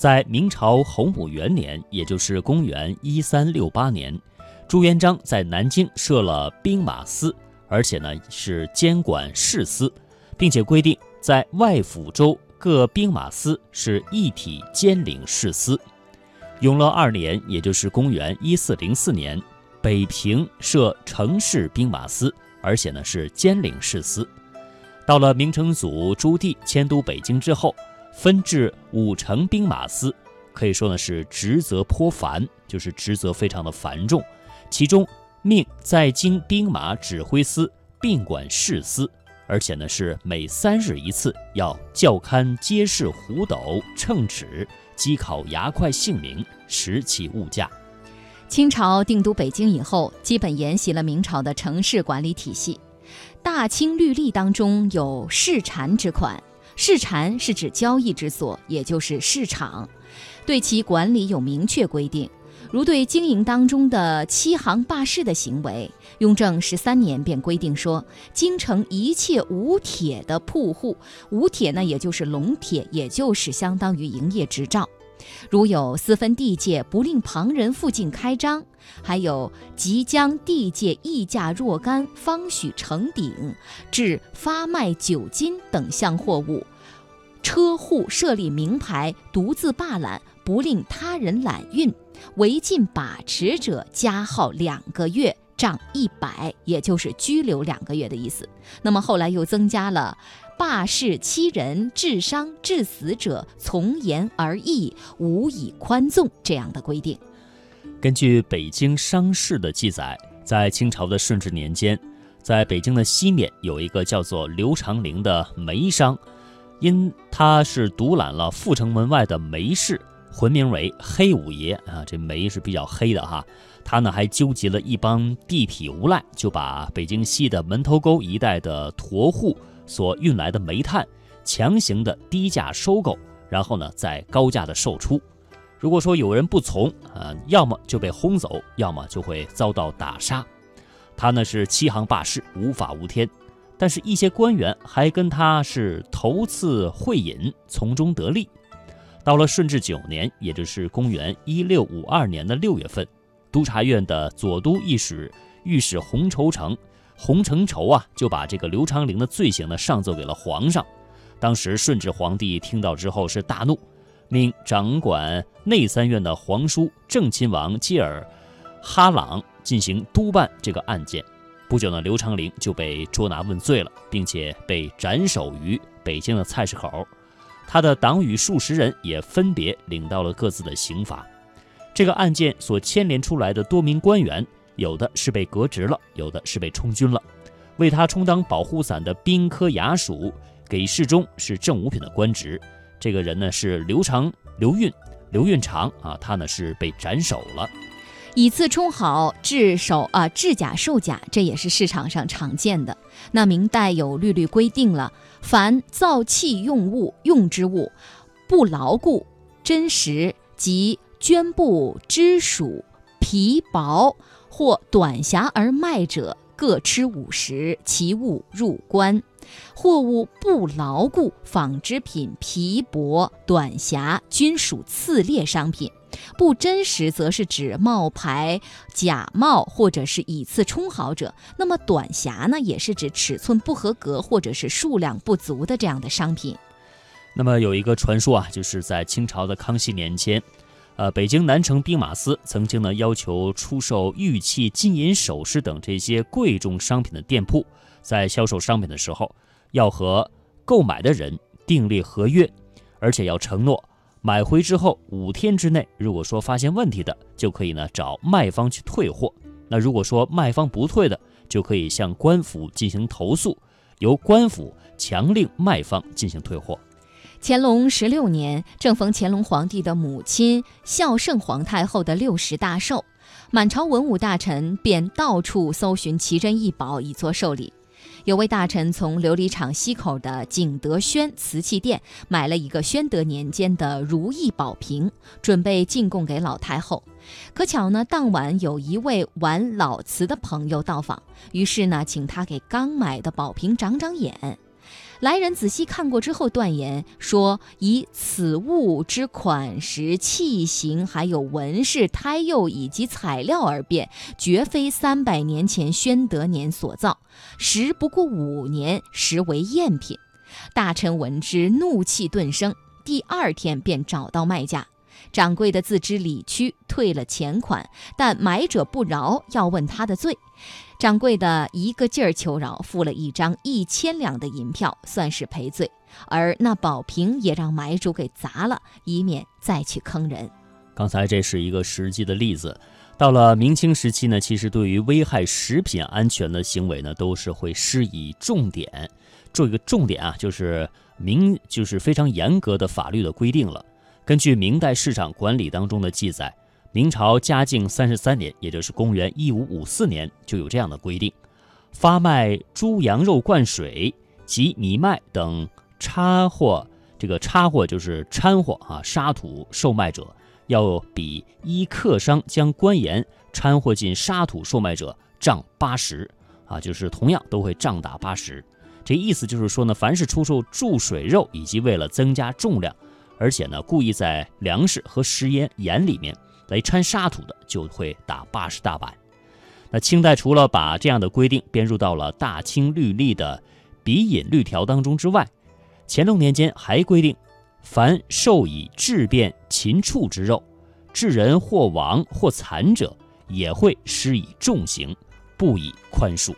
在明朝洪武元年，也就是公元一三六八年，朱元璋在南京设了兵马司，而且呢是监管士司，并且规定在外府州各兵马司是一体兼领士司。永乐二年，也就是公元一四零四年，北平设城市兵马司，而且呢是兼领士司。到了明成祖朱棣迁都北京之后，分治五城兵马司，可以说呢是职责颇繁，就是职责非常的繁重。其中命在京兵马指挥司并管事司，而且呢是每三日一次要校勘街市胡斗、秤尺，稽考牙块姓名，拾起物价。清朝定都北京以后，基本沿袭了明朝的城市管理体系。大清律例当中有市禅之款，市禅是指交易之所，也就是市场，对其管理有明确规定。如对经营当中的欺行霸市的行为，雍正十三年便规定说，京城一切无铁的铺户，无铁呢，也就是笼铁，也就是相当于营业执照。如有私分地界，不令旁人附近开张；还有即将地界溢价若干，方许成顶，至发卖酒金等项货物，车户设立名牌，独自罢揽，不令他人揽运，违禁把持者，加号两个月，杖一百，也就是拘留两个月的意思。那么后来又增加了。霸市欺人、致伤、致死者，从严而义，无以宽纵这样的规定。根据北京商事的记载，在清朝的顺治年间，在北京的西面有一个叫做刘长龄的煤商，因他是独揽了阜成门外的煤市，浑名为黑五爷啊，这煤是比较黑的哈。他呢还纠集了一帮地痞无赖，就把北京西的门头沟一带的驼户。所运来的煤炭，强行的低价收购，然后呢再高价的售出。如果说有人不从啊，要么就被轰走，要么就会遭到打杀。他呢是欺行霸市，无法无天，但是一些官员还跟他是头次会饮，从中得利。到了顺治九年，也就是公元一六五二年的六月份，督察院的左都御史御史洪愁成。洪承畴啊，就把这个刘长龄的罪行呢上奏给了皇上。当时顺治皇帝听到之后是大怒，命掌管内三院的皇叔正亲王基尔哈朗进行督办这个案件。不久呢，刘长龄就被捉拿问罪了，并且被斩首于北京的菜市口。他的党羽数十人也分别领到了各自的刑罚。这个案件所牵连出来的多名官员。有的是被革职了，有的是被充军了。为他充当保护伞的兵科衙署给事中是正五品的官职。这个人呢是刘长、刘运、刘运长啊，他呢是被斩首了。以次充好，制首啊，制假售假，这也是市场上常见的。那明代有律律规定了，凡造器用物用之物，不牢固、真实及绢布、织属、皮薄。或短匣而卖者，各吃五十，其物入关。货物不牢固，纺织品、皮帛、短匣均属次劣商品。不真实，则是指冒牌、假冒或者是以次充好者。那么短瑕呢，也是指尺寸不合格或者是数量不足的这样的商品。那么有一个传说啊，就是在清朝的康熙年间。呃，北京南城兵马司曾经呢要求出售玉器、金银首饰等这些贵重商品的店铺，在销售商品的时候，要和购买的人订立合约，而且要承诺买回之后五天之内，如果说发现问题的，就可以呢找卖方去退货。那如果说卖方不退的，就可以向官府进行投诉，由官府强令卖方进行退货。乾隆十六年，正逢乾隆皇帝的母亲孝圣皇太后的六十大寿，满朝文武大臣便到处搜寻奇珍异宝以作寿礼。有位大臣从琉璃厂西口的景德轩瓷器店买了一个宣德年间的如意宝瓶，准备进贡给老太后。可巧呢，当晚有一位玩老瓷的朋友到访，于是呢，请他给刚买的宝瓶长长眼。来人仔细看过之后，断言说：“以此物之款式、器形，还有纹饰、胎釉以及材料而辨，绝非三百年前宣德年所造，时不过五年，实为赝品。”大臣闻之，怒气顿生。第二天便找到卖家，掌柜的自知理屈，退了钱款，但买者不饶，要问他的罪。掌柜的一个劲儿求饶，付了一张一千两的银票，算是赔罪。而那宝瓶也让买主给砸了，以免再去坑人。刚才这是一个实际的例子。到了明清时期呢，其实对于危害食品安全的行为呢，都是会施以重点。这个重点啊，就是明就是非常严格的法律的规定了。根据明代市场管理当中的记载。明朝嘉靖三十三年，也就是公元一五五四年，就有这样的规定：发卖猪羊肉灌水及米麦等插货，这个插货就是掺货啊，沙土售卖者，要比依客商将官盐掺货进沙土售卖者涨八十啊，就是同样都会涨打八十。这意思就是说呢，凡是出售注水肉以及为了增加重量，而且呢故意在粮食和食盐盐里面。来掺沙土的就会打八十大板。那清代除了把这样的规定编入到了《大清律例》的笔引律条当中之外，乾隆年间还规定，凡授以质变禽畜之肉，致人或亡或残者，也会施以重刑，不以宽恕。